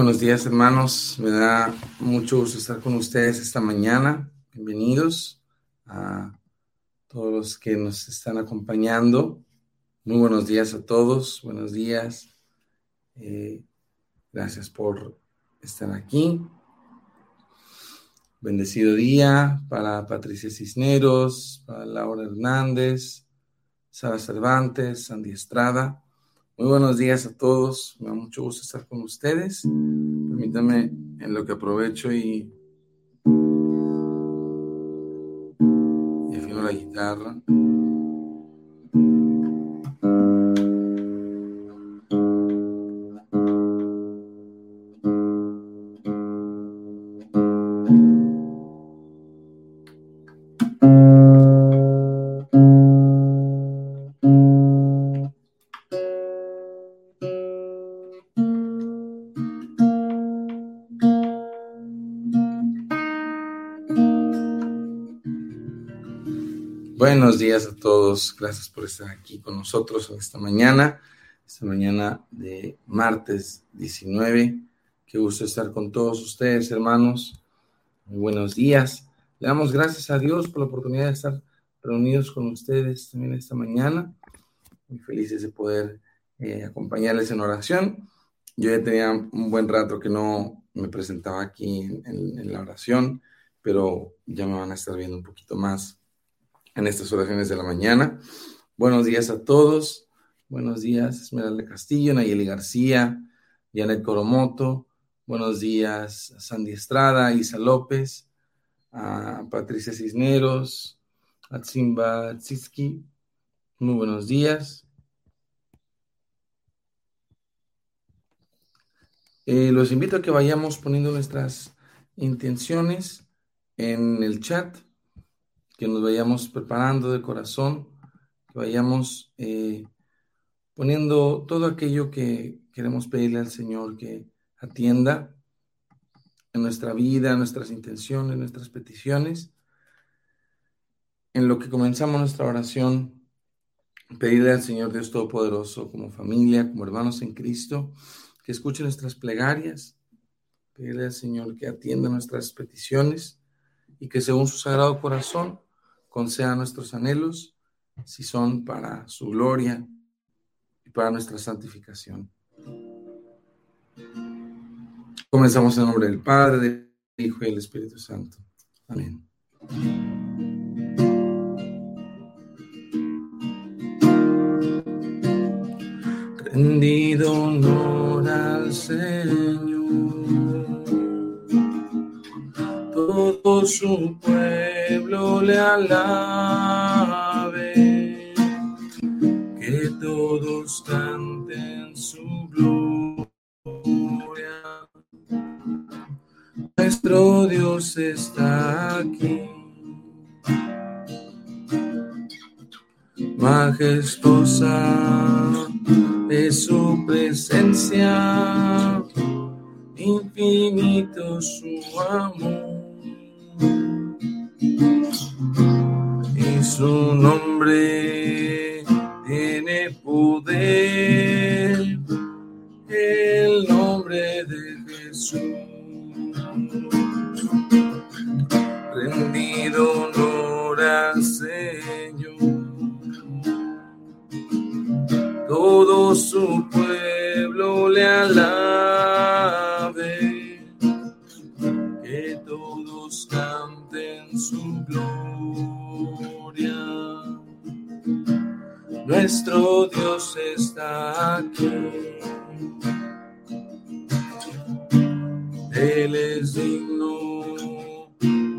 Buenos días, hermanos. Me da mucho gusto estar con ustedes esta mañana. Bienvenidos a todos los que nos están acompañando. Muy buenos días a todos. Buenos días. Eh, gracias por estar aquí. Bendecido día para Patricia Cisneros, para Laura Hernández, Sara Cervantes, Sandy Estrada. Muy buenos días a todos. Me da mucho gusto estar con ustedes. Permítanme en lo que aprovecho y, y afino la guitarra. Buenos días a todos. Gracias por estar aquí con nosotros esta mañana, esta mañana de martes 19. Qué gusto estar con todos ustedes, hermanos. Muy buenos días. Le damos gracias a Dios por la oportunidad de estar reunidos con ustedes también esta mañana. Muy felices de poder eh, acompañarles en oración. Yo ya tenía un buen rato que no me presentaba aquí en la oración, pero ya me van a estar viendo un poquito más en estas oraciones de la mañana. Buenos días a todos. Buenos días, Esmeralda Castillo, Nayeli García, Janet Coromoto. Buenos días, Sandy Estrada, Isa López, a Patricia Cisneros, a Tzimba Tzitsky. Muy buenos días. Eh, los invito a que vayamos poniendo nuestras intenciones en el chat que nos vayamos preparando de corazón, que vayamos eh, poniendo todo aquello que queremos pedirle al Señor que atienda en nuestra vida, nuestras intenciones, en nuestras peticiones. En lo que comenzamos nuestra oración, pedirle al Señor Dios Todopoderoso, como familia, como hermanos en Cristo, que escuche nuestras plegarias, pedirle al Señor que atienda nuestras peticiones y que según su sagrado corazón conceda nuestros anhelos si son para su gloria y para nuestra santificación. Comenzamos en nombre del Padre, del Hijo y del Espíritu Santo. Amén. Rendido honor al Señor, todo su pueblo le alabe, que todos canten su gloria. Nuestro Dios está aquí. Majestuosa es su presencia, infinito su amor su nombre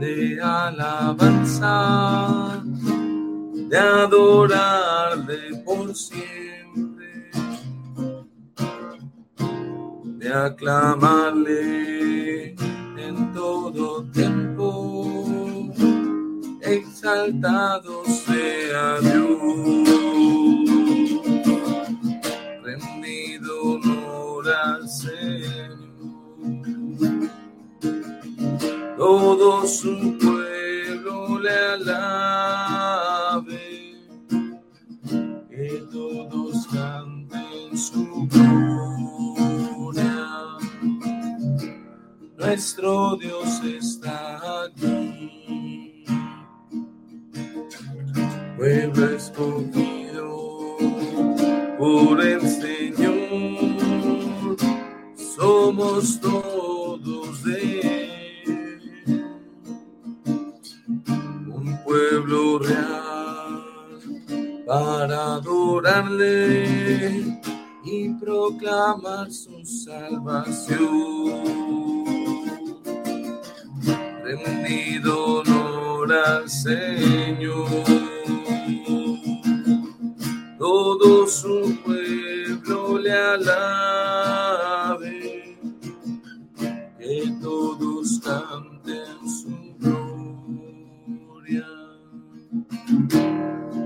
de alabanza, de adorarle por siempre, de aclamarle en todo tiempo. Exaltado sea Dios. Todo su pueblo le alabe. Que todos canten su gloria nuestro Dios está aquí. Pueblo escogido por el Señor, somos todos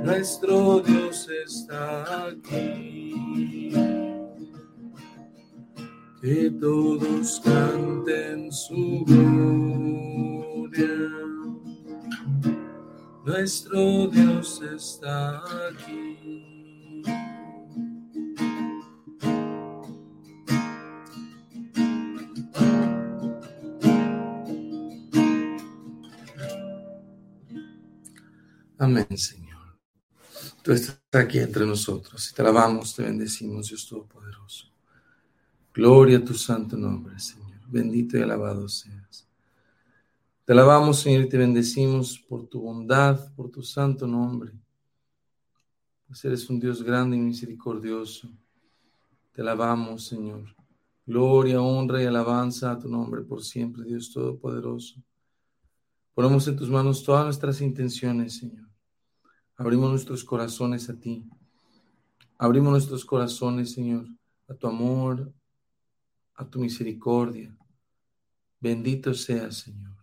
Nuestro Dios está aquí. Que todos canten su gloria. Nuestro Dios está aquí. Tú estás aquí entre nosotros te alabamos, te bendecimos, Dios Todopoderoso. Gloria a tu santo nombre, Señor. Bendito y alabado seas. Te alabamos, Señor, y te bendecimos por tu bondad, por tu santo nombre. Pues eres un Dios grande y misericordioso. Te alabamos, Señor. Gloria, honra y alabanza a tu nombre por siempre, Dios Todopoderoso. Ponemos en tus manos todas nuestras intenciones, Señor. Abrimos nuestros corazones a ti. Abrimos nuestros corazones, Señor, a tu amor, a tu misericordia. Bendito seas, Señor.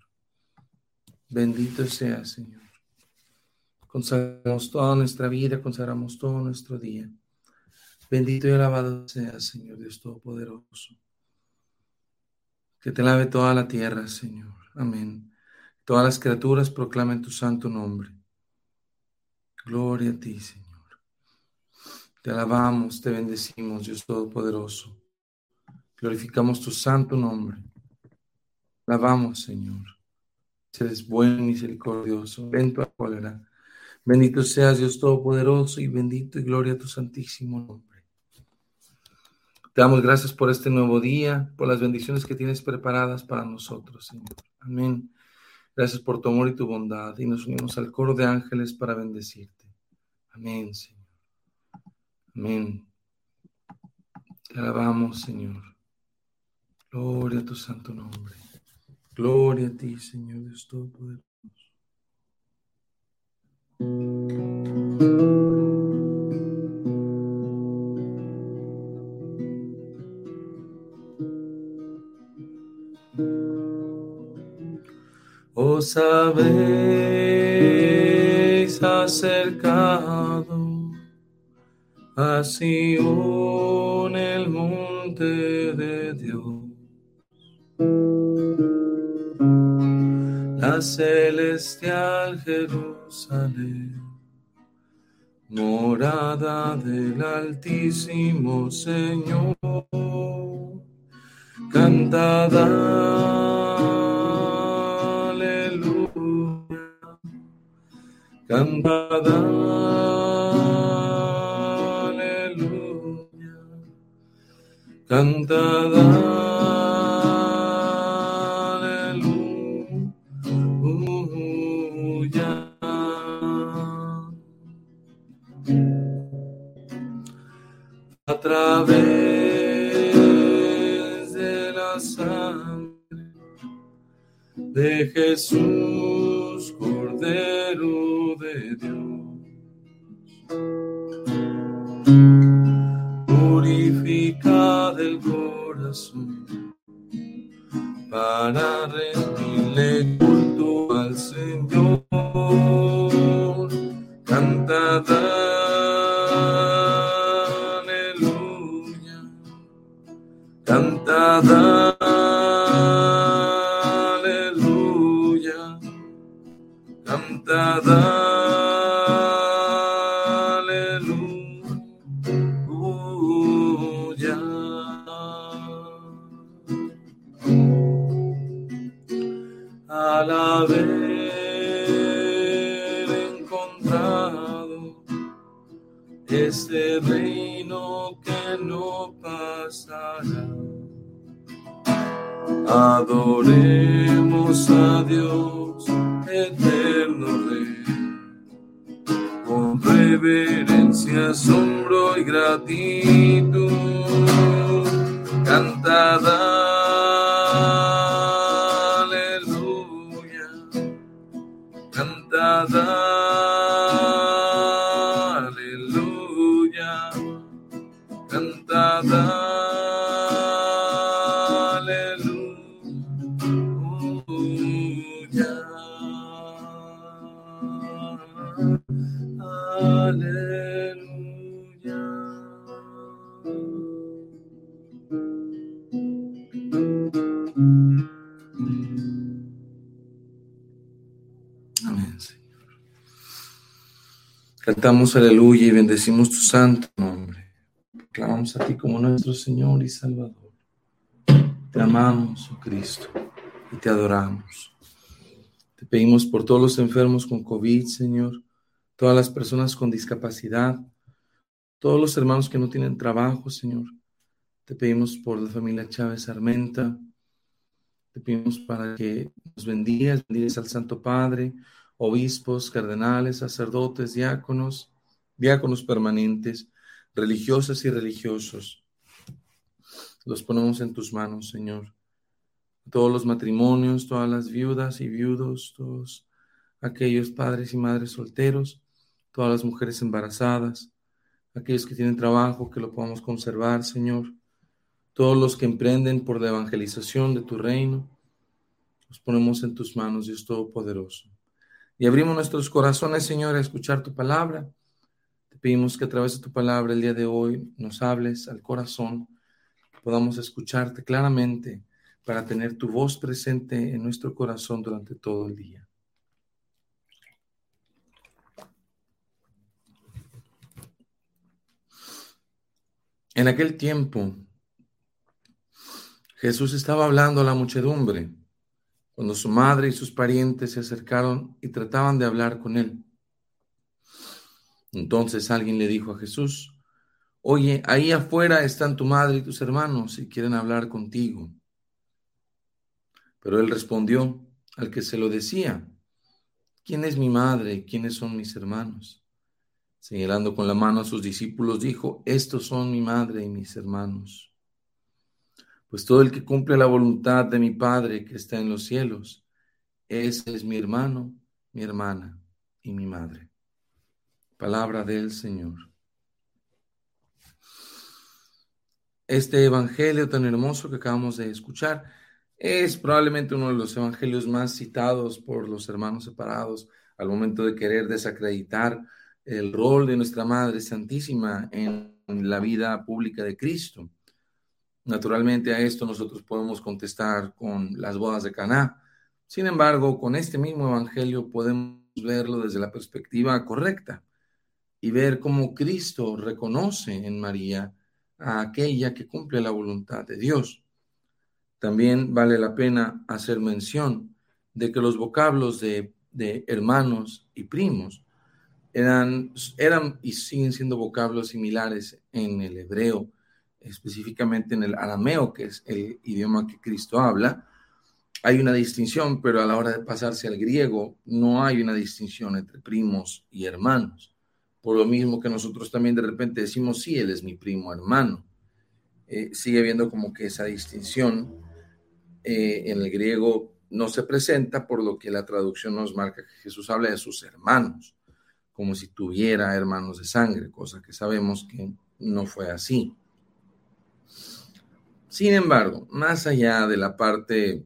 Bendito sea, Señor. Consagramos toda nuestra vida, consagramos todo nuestro día. Bendito y alabado sea, Señor Dios Todopoderoso. Que te lave toda la tierra, Señor. Amén. Todas las criaturas proclamen tu santo nombre. Gloria a ti, Señor. Te alabamos, te bendecimos, Dios Todopoderoso. Glorificamos tu santo nombre. Alabamos, Señor. Eres bueno y misericordioso, lento a cólera. Bendito seas Dios Todopoderoso y bendito y gloria a tu santísimo nombre. Te damos gracias por este nuevo día, por las bendiciones que tienes preparadas para nosotros, Señor. Amén. Gracias por tu amor y tu bondad y nos unimos al coro de ángeles para bendecirte. Amén, Señor. Amén. Te alabamos, Señor. Gloria a tu santo nombre. Gloria a ti, Señor Dios Todopoderoso. Os habéis acercado a en el monte de Dios. La celestial Jerusalén, morada del Altísimo Señor, cantada, cantada, aleluya, cantada, Cantamos aleluya y bendecimos tu santo nombre. Clamamos a ti como nuestro Señor y Salvador. Te amamos, oh Cristo, y te adoramos. Te pedimos por todos los enfermos con COVID, Señor, todas las personas con discapacidad, todos los hermanos que no tienen trabajo, Señor. Te pedimos por la familia Chávez Armenta. Te pedimos para que nos bendigas, bendigas al Santo Padre, obispos, cardenales, sacerdotes, diáconos, diáconos permanentes, religiosas y religiosos. Los ponemos en tus manos, Señor. Todos los matrimonios, todas las viudas y viudos, todos aquellos padres y madres solteros, todas las mujeres embarazadas, aquellos que tienen trabajo, que lo podamos conservar, Señor. Todos los que emprenden por la evangelización de tu reino, los ponemos en tus manos, Dios Todopoderoso. Y abrimos nuestros corazones, Señor, a escuchar tu palabra. Te pedimos que a través de tu palabra el día de hoy nos hables al corazón, podamos escucharte claramente para tener tu voz presente en nuestro corazón durante todo el día. En aquel tiempo, Jesús estaba hablando a la muchedumbre cuando su madre y sus parientes se acercaron y trataban de hablar con él. Entonces alguien le dijo a Jesús, oye, ahí afuera están tu madre y tus hermanos y quieren hablar contigo. Pero él respondió al que se lo decía, ¿quién es mi madre quiénes son mis hermanos? Señalando con la mano a sus discípulos, dijo, estos son mi madre y mis hermanos. Pues todo el que cumple la voluntad de mi Padre que está en los cielos, ese es mi hermano, mi hermana y mi madre. Palabra del Señor. Este evangelio tan hermoso que acabamos de escuchar es probablemente uno de los evangelios más citados por los hermanos separados al momento de querer desacreditar el rol de nuestra Madre Santísima en la vida pública de Cristo. Naturalmente a esto nosotros podemos contestar con las bodas de Caná. Sin embargo, con este mismo evangelio podemos verlo desde la perspectiva correcta y ver cómo Cristo reconoce en María a aquella que cumple la voluntad de Dios. También vale la pena hacer mención de que los vocablos de, hermanos y primos eran, eran y siguen siendo vocablos similares en el hebreo específicamente en el arameo, que es el idioma que Cristo habla, hay una distinción, pero a la hora de pasarse al griego no hay una distinción entre primos y hermanos. Por lo mismo que nosotros también de repente decimos, sí, él es mi primo hermano. Eh, sigue habiendo como que esa distinción eh, en el griego no se presenta, por lo que la traducción nos marca que Jesús habla de sus hermanos, como si tuviera hermanos de sangre, cosa que sabemos que no fue así. Sin embargo, más allá de la parte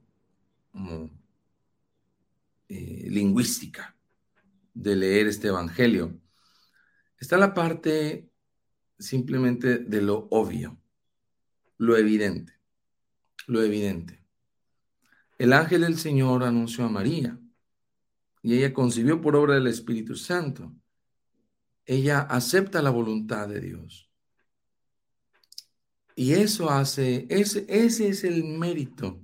eh, lingüística de leer este Evangelio, está la parte simplemente de lo obvio, lo evidente, lo evidente. El ángel del Señor anunció a María y ella concibió por obra del Espíritu Santo. Ella acepta la voluntad de Dios. Y eso hace, ese, ese es el mérito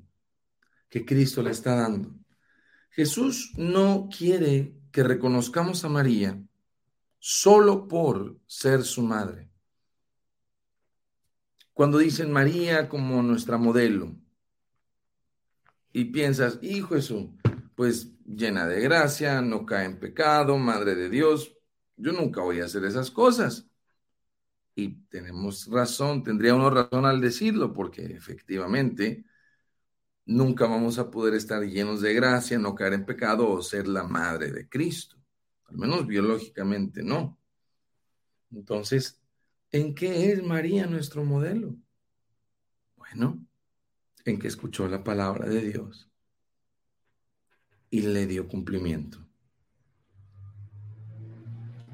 que Cristo le está dando. Jesús no quiere que reconozcamos a María solo por ser su madre. Cuando dicen María como nuestra modelo y piensas, hijo Jesús, pues llena de gracia, no cae en pecado, madre de Dios, yo nunca voy a hacer esas cosas. Y tenemos razón, tendría uno razón al decirlo, porque efectivamente nunca vamos a poder estar llenos de gracia, no caer en pecado o ser la madre de Cristo. Al menos biológicamente no. Entonces, ¿en qué es María nuestro modelo? Bueno, en que escuchó la palabra de Dios y le dio cumplimiento.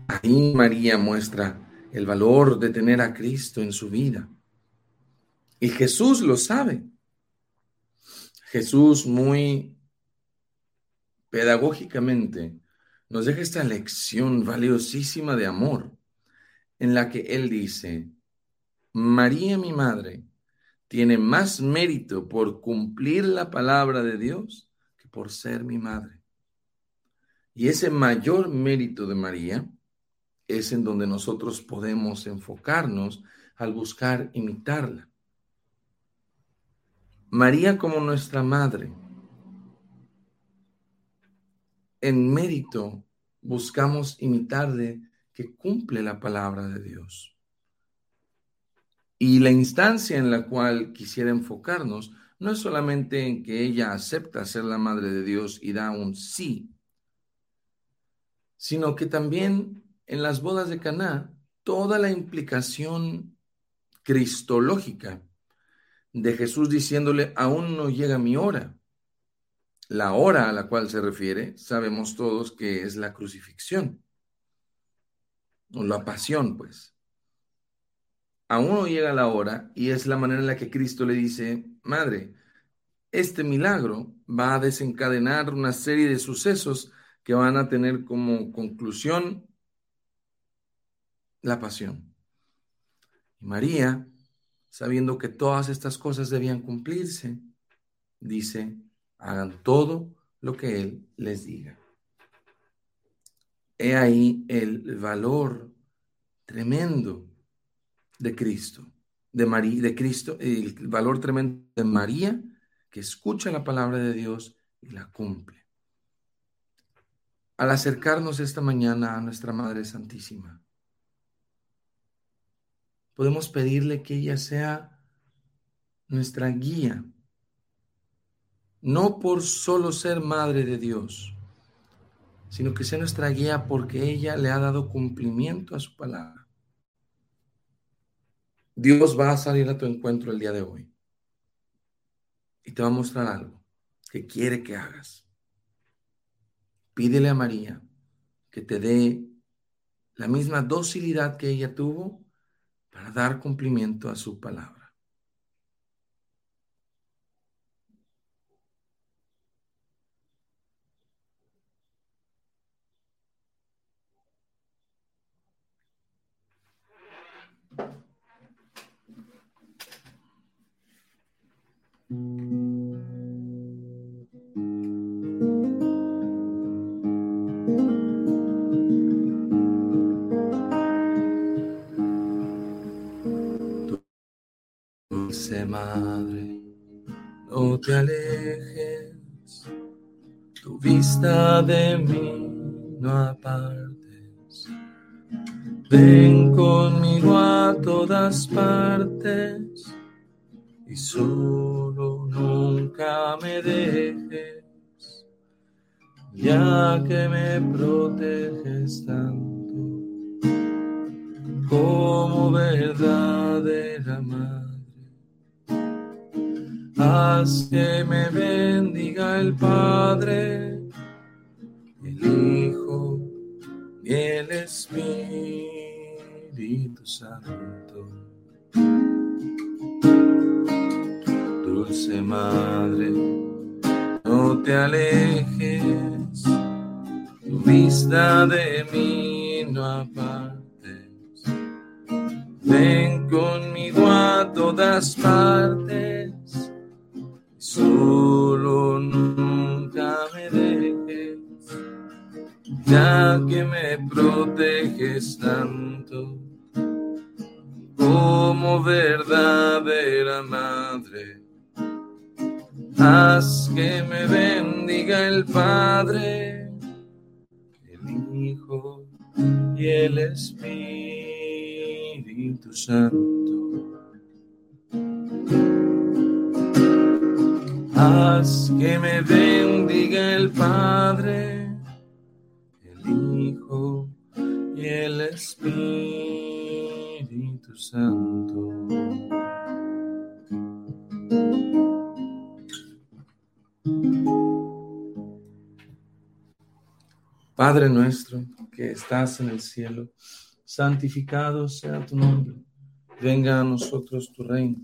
Ahí María muestra el valor de tener a Cristo en su vida. Y Jesús lo sabe. Jesús muy pedagógicamente nos deja esta lección valiosísima de amor en la que Él dice, María mi madre tiene más mérito por cumplir la palabra de Dios que por ser mi madre. Y ese mayor mérito de María es en donde nosotros podemos enfocarnos al buscar imitarla. María como nuestra madre. En mérito buscamos imitarle que cumple la palabra de Dios. Y la instancia en la cual quisiera enfocarnos no es solamente en que ella acepta ser la madre de Dios y da un sí, sino que también en las bodas de Caná toda la implicación cristológica de Jesús diciéndole, aún no llega mi hora. La hora a la cual se refiere, sabemos todos que es la crucifixión, o la pasión, pues. Aún no llega la hora y es la manera en la que Cristo le dice, Madre, este milagro va a desencadenar una serie de sucesos que van a tener como conclusión la pasión. Y María, sabiendo que todas estas cosas debían cumplirse, dice, hagan todo lo que Él les diga. He ahí el valor tremendo de Cristo, de María, de Cristo, el valor tremendo de María que escucha la palabra de Dios y la cumple. Al acercarnos esta mañana a nuestra Madre Santísima, podemos pedirle que ella sea nuestra guía, no por solo ser Madre de Dios, sino que sea nuestra guía porque ella le ha dado cumplimiento a su palabra. Dios va a salir a tu encuentro el día de hoy y te va a mostrar algo que quiere que hagas. Pídele a María que te dé la misma docilidad que ella tuvo para dar cumplimiento a su palabra. Madre, no te alejes, tu vista de mí no apartes. Ven conmigo a todas partes y solo nunca me dejes, ya que me proteges tanto como verdadera madre. Haz que me bendiga el Padre, el Hijo y el Espíritu Santo. Dulce Madre, no te alejes, tu vista de mí no apartes. Ven conmigo a todas partes Solo nunca me dejes, ya que me proteges tanto como verdadera madre. Haz que me bendiga el Padre, el Hijo y el Espíritu Santo. Haz que me bendiga el Padre, el Hijo y el Espíritu Santo. Padre nuestro que estás en el cielo, santificado sea tu nombre. Venga a nosotros tu reino.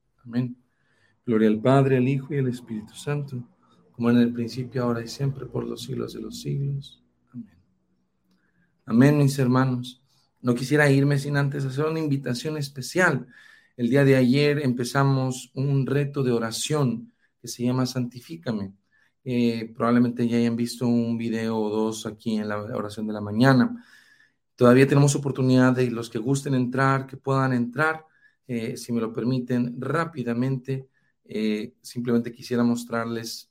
Amén. Gloria al Padre, al Hijo y al Espíritu Santo, como en el principio, ahora y siempre, por los siglos de los siglos. Amén. Amén, mis hermanos. No quisiera irme sin antes hacer una invitación especial. El día de ayer empezamos un reto de oración que se llama Santifícame. Eh, probablemente ya hayan visto un video o dos aquí en la oración de la mañana. Todavía tenemos oportunidad de los que gusten entrar, que puedan entrar. Eh, si me lo permiten, rápidamente, eh, simplemente quisiera mostrarles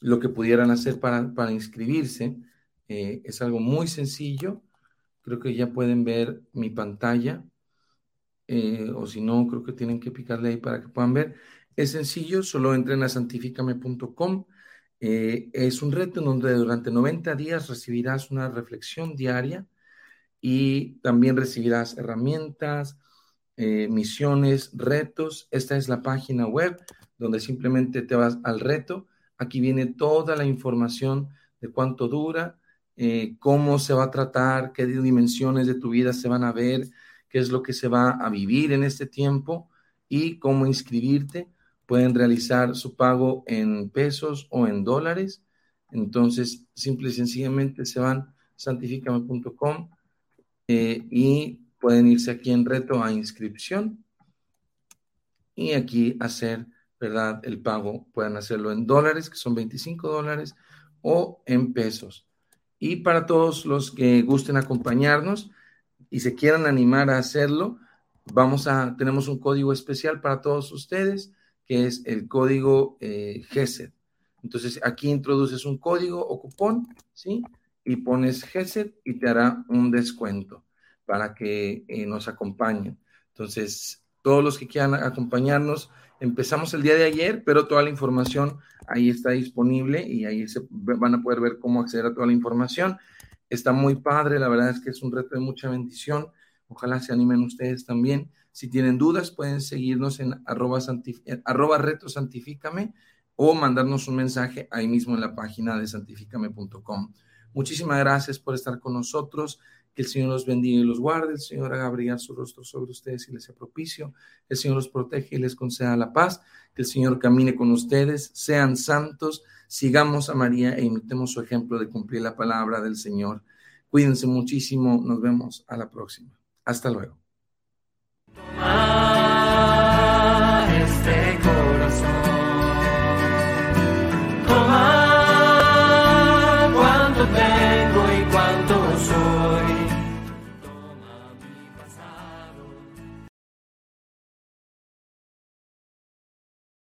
lo que pudieran hacer para, para inscribirse. es algo muy sencillo. Creo que ya pueden ver mi pantalla. o si no, creo que tienen que picarle ahí para que puedan ver. Es sencillo, solo entren a santificame.com. Eh, es un reto en donde durante 90 días recibirás una reflexión diaria y también recibirás herramientas, eh, misiones, retos. Esta es la página web donde simplemente te vas al reto. Aquí viene toda la información de cuánto dura, eh, cómo se va a tratar, qué dimensiones de tu vida se van a ver, qué es lo que se va a vivir en este tiempo y cómo inscribirte pueden realizar su pago en pesos o en dólares. Entonces, simple y sencillamente se van santificame.com eh, y pueden irse aquí en reto a inscripción y aquí hacer, ¿verdad? El pago. Pueden hacerlo en dólares, que son 25 dólares, o en pesos. Y para todos los que gusten acompañarnos y se quieran animar a hacerlo, vamos a, tenemos un código especial para todos ustedes que es el código eh, GESED. Entonces aquí introduces un código o cupón, ¿sí? Y pones GESED y te hará un descuento para que eh, nos acompañen. Entonces, todos los que quieran acompañarnos, empezamos el día de ayer, pero toda la información ahí está disponible y ahí se van a poder ver cómo acceder a toda la información. Está muy padre, la verdad es que es un reto de mucha bendición. Ojalá se animen ustedes también. Si tienen dudas, pueden seguirnos en arroba, reto santifícame o mandarnos un mensaje ahí mismo en la página de santificame.com. Muchísimas gracias por estar con nosotros. Que el Señor los bendiga y los guarde. El Señor haga brillar su rostro sobre ustedes y les sea propicio. El Señor los protege y les conceda la paz. Que el Señor camine con ustedes. Sean santos. Sigamos a María e imitemos su ejemplo de cumplir la palabra del Señor. Cuídense muchísimo. Nos vemos a la próxima. Hasta luego.